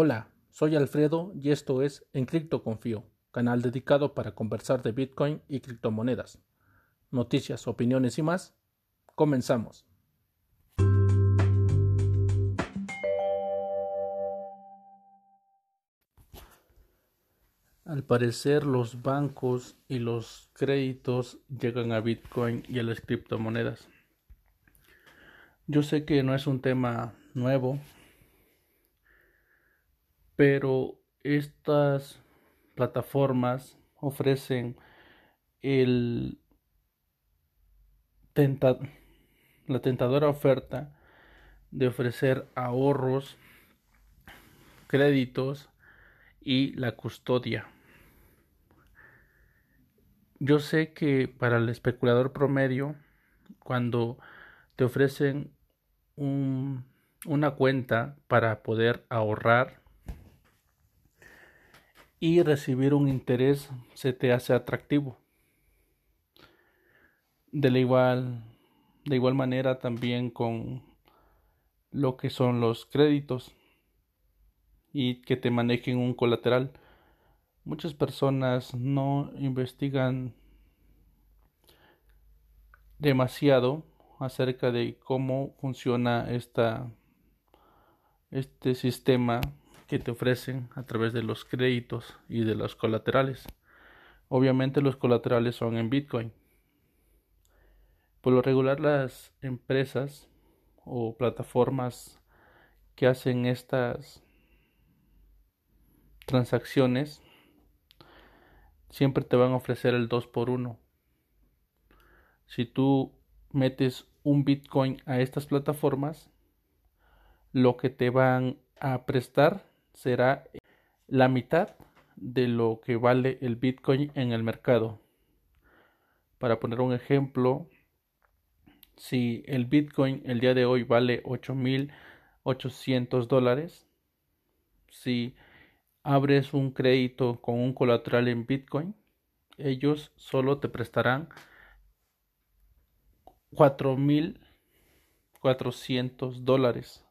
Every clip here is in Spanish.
Hola, soy Alfredo y esto es En Cripto Confío, canal dedicado para conversar de Bitcoin y criptomonedas. Noticias, opiniones y más. Comenzamos. Al parecer los bancos y los créditos llegan a Bitcoin y a las criptomonedas. Yo sé que no es un tema nuevo, pero estas plataformas ofrecen la tentadora oferta de ofrecer ahorros, créditos y la custodia. Yo sé que para el especulador promedio, cuando te ofrecen una cuenta para poder ahorrar y recibir un interés se te hace atractivo. De la igual, de igual manera también con lo que son los créditos y que te manejen un colateral. Muchas personas no investigan demasiado acerca de cómo funciona esta, este sistema que te ofrecen a través de los créditos y de los colaterales. Obviamente los colaterales son en Bitcoin. Por lo regular las empresas o plataformas que hacen estas transacciones siempre te van a ofrecer el 2 por 1. Si tú metes un Bitcoin a estas plataformas, lo que te van a prestar será la mitad de lo que vale el Bitcoin en el mercado. Para poner un ejemplo, si el Bitcoin el día de hoy vale 8.800 dólares, si abres un crédito con un colateral en Bitcoin, ellos solo te prestarán 4.400 dólares.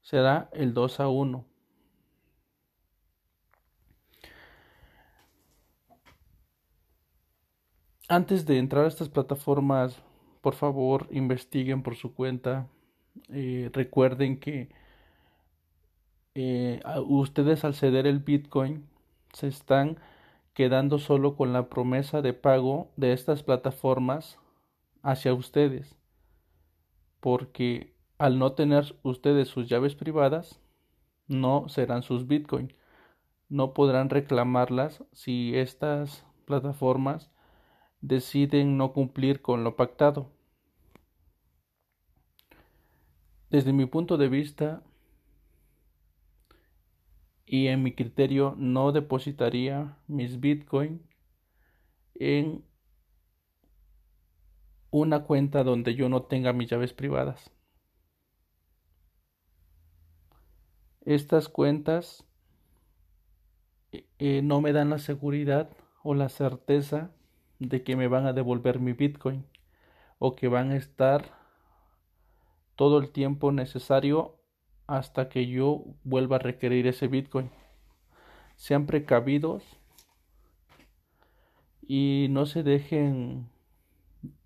Será el 2 a 1. Antes de entrar a estas plataformas, por favor, investiguen por su cuenta. Eh, recuerden que eh, ustedes al ceder el Bitcoin se están quedando solo con la promesa de pago de estas plataformas hacia ustedes. Porque al no tener ustedes sus llaves privadas, no serán sus Bitcoin. No podrán reclamarlas si estas plataformas deciden no cumplir con lo pactado. Desde mi punto de vista y en mi criterio no depositaría mis bitcoin en una cuenta donde yo no tenga mis llaves privadas. Estas cuentas eh, no me dan la seguridad o la certeza de que me van a devolver mi Bitcoin o que van a estar todo el tiempo necesario hasta que yo vuelva a requerir ese Bitcoin. Sean precavidos y no se dejen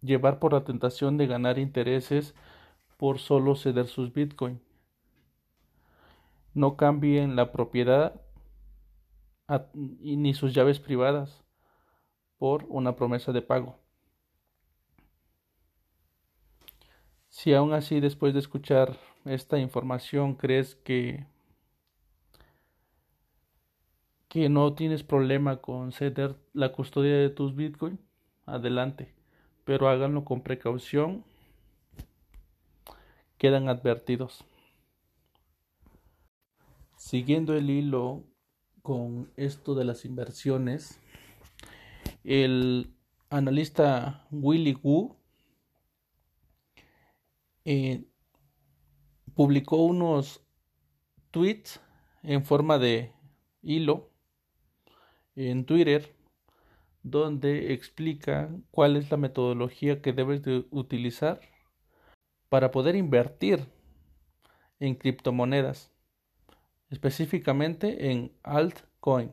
llevar por la tentación de ganar intereses por solo ceder sus Bitcoin. No cambien la propiedad ni sus llaves privadas por una promesa de pago. Si aún así después de escuchar esta información crees que que no tienes problema con ceder la custodia de tus Bitcoin, adelante, pero háganlo con precaución. Quedan advertidos. Siguiendo el hilo con esto de las inversiones, el analista Willy Wu eh, publicó unos tweets en forma de hilo en Twitter donde explica cuál es la metodología que debes de utilizar para poder invertir en criptomonedas. específicamente en altcoin,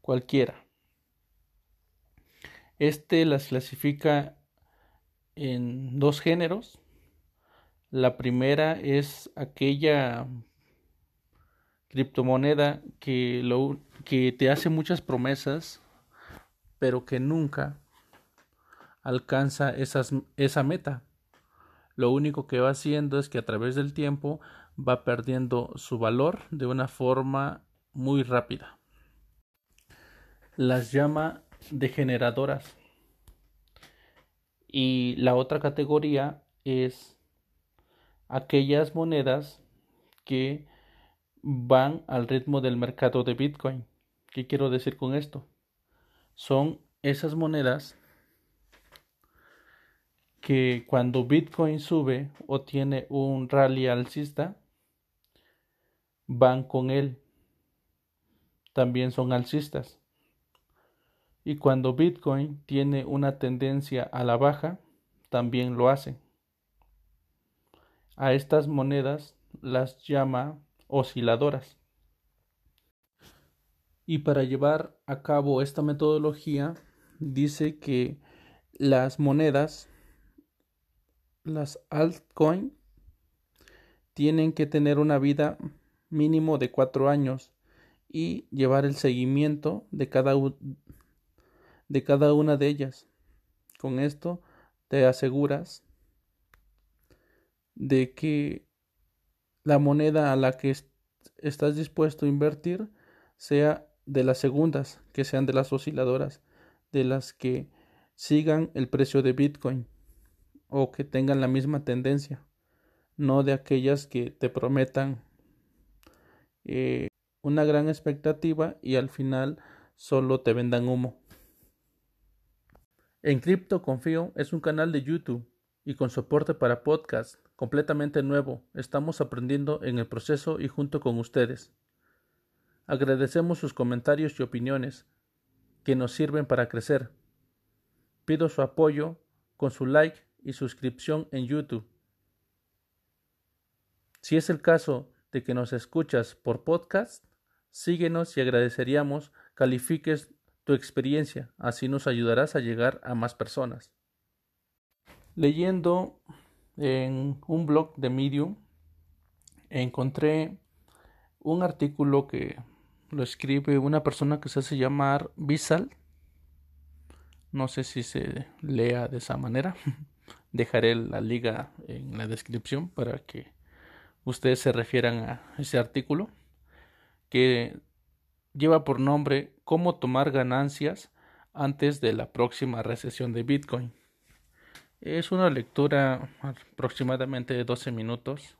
cualquiera. Este las clasifica en dos géneros. La primera es aquella criptomoneda que, lo, que te hace muchas promesas, pero que nunca alcanza esa meta. Lo único que va haciendo es que a través del tiempo va perdiendo su valor de una forma muy rápida. Las llama degeneradoras. Y la otra categoría es aquellas monedas que van al ritmo del mercado de Bitcoin. ¿Qué quiero decir con esto? Son esas monedas que cuando Bitcoin sube o tiene un rally alcista, van con él. También son alcistas. Y cuando Bitcoin tiene una tendencia a la baja, también lo hacen. A estas monedas las llama osciladoras. Y para llevar a cabo esta metodología, dice que las monedas, las altcoins, tienen que tener una vida mínimo de cuatro años y llevar el seguimiento de cada, de cada una de ellas. Con esto te aseguras de que la moneda a la que estás dispuesto a invertir sea de las segundas, que sean de las osciladoras, de las que sigan el precio de Bitcoin o que tengan la misma tendencia, no de aquellas que te prometan eh, una gran expectativa y al final solo te vendan humo. En Cripto Confío es un canal de YouTube y con soporte para podcast completamente nuevo. Estamos aprendiendo en el proceso y junto con ustedes. Agradecemos sus comentarios y opiniones que nos sirven para crecer. Pido su apoyo con su like y suscripción en YouTube. Si es el caso de que nos escuchas por podcast, síguenos y agradeceríamos califiques tu experiencia, así nos ayudarás a llegar a más personas. Leyendo en un blog de Medium encontré un artículo que lo escribe una persona que se hace llamar Visal. No sé si se lea de esa manera. Dejaré la liga en la descripción para que ustedes se refieran a ese artículo que lleva por nombre Cómo tomar ganancias antes de la próxima recesión de Bitcoin. Es una lectura aproximadamente de 12 minutos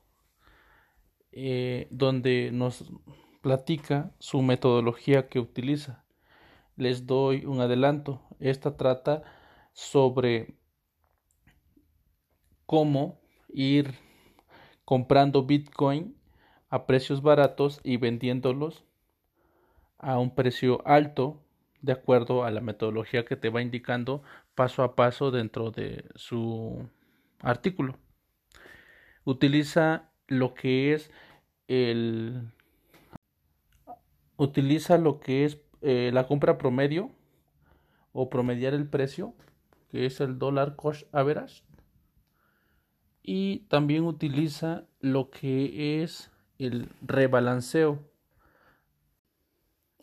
eh, donde nos platica su metodología que utiliza. Les doy un adelanto. Esta trata sobre cómo ir comprando Bitcoin a precios baratos y vendiéndolos a un precio alto de acuerdo a la metodología que te va indicando paso a paso dentro de su artículo. Utiliza lo que es el utiliza lo que es eh, la compra promedio o promediar el precio, que es el dólar cost average. Y también utiliza lo que es el rebalanceo.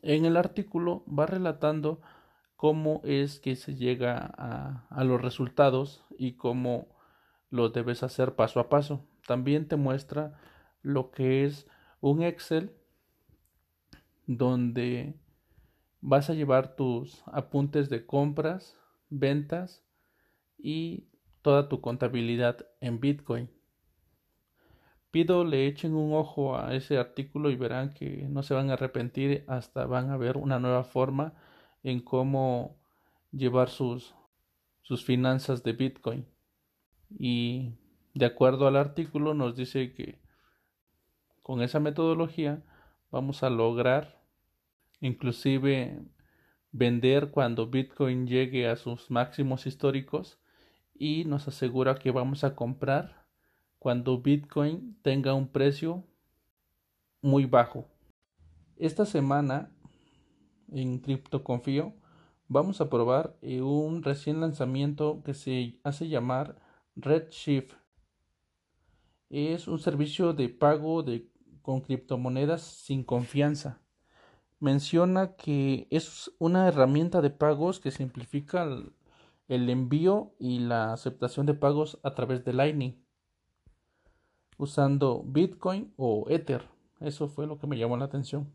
En el artículo va relatando cómo es que se llega a, los resultados y cómo lo debes hacer paso a paso. También te muestra lo que es un Excel donde vas a llevar tus apuntes de compras, ventas y toda tu contabilidad en Bitcoin. Pido le echen un ojo a ese artículo y verán que no se van a arrepentir hasta van a ver una nueva forma en cómo llevar sus, sus finanzas de Bitcoin. Y de acuerdo al artículo nos dice que con esa metodología vamos a lograr inclusive vender cuando Bitcoin llegue a sus máximos históricos y nos asegura que vamos a comprar cuando Bitcoin tenga un precio muy bajo. Esta semana en CryptoConfío vamos a probar eh, un recién lanzamiento que se hace llamar Redshift. Es un servicio de pago de, con criptomonedas sin confianza. Menciona que es una herramienta de pagos que simplifica el, el envío y la aceptación de pagos a través de Lightning usando Bitcoin o Ether. Eso fue lo que me llamó la atención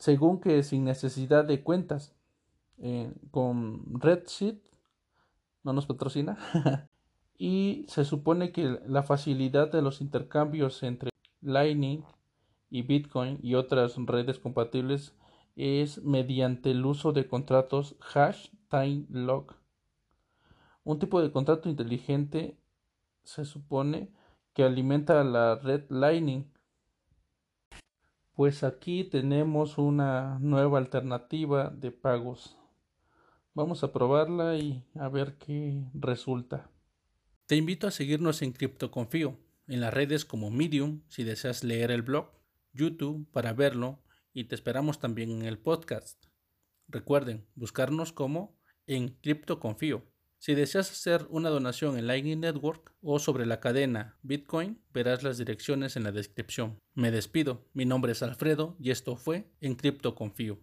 según que sin necesidad de cuentas. Eh, con Redshift no nos patrocina. y se supone que la facilidad de los intercambios entre Lightning y Bitcoin y otras redes compatibles es mediante el uso de contratos hash time lock. Un tipo de contrato inteligente se supone que alimenta la red Lightning pues aquí tenemos una nueva alternativa de pagos. Vamos a probarla y a ver qué resulta. Te invito a seguirnos en CryptoConfío, en las redes como Medium si deseas leer el blog, YouTube para verlo y te esperamos también en el podcast. Recuerden buscarnos como en CryptoConfío. Si deseas hacer una donación en Lightning Network o sobre la cadena Bitcoin, verás las direcciones en la descripción. Me despido, mi nombre es Alfredo y esto fue En Cripto Confío.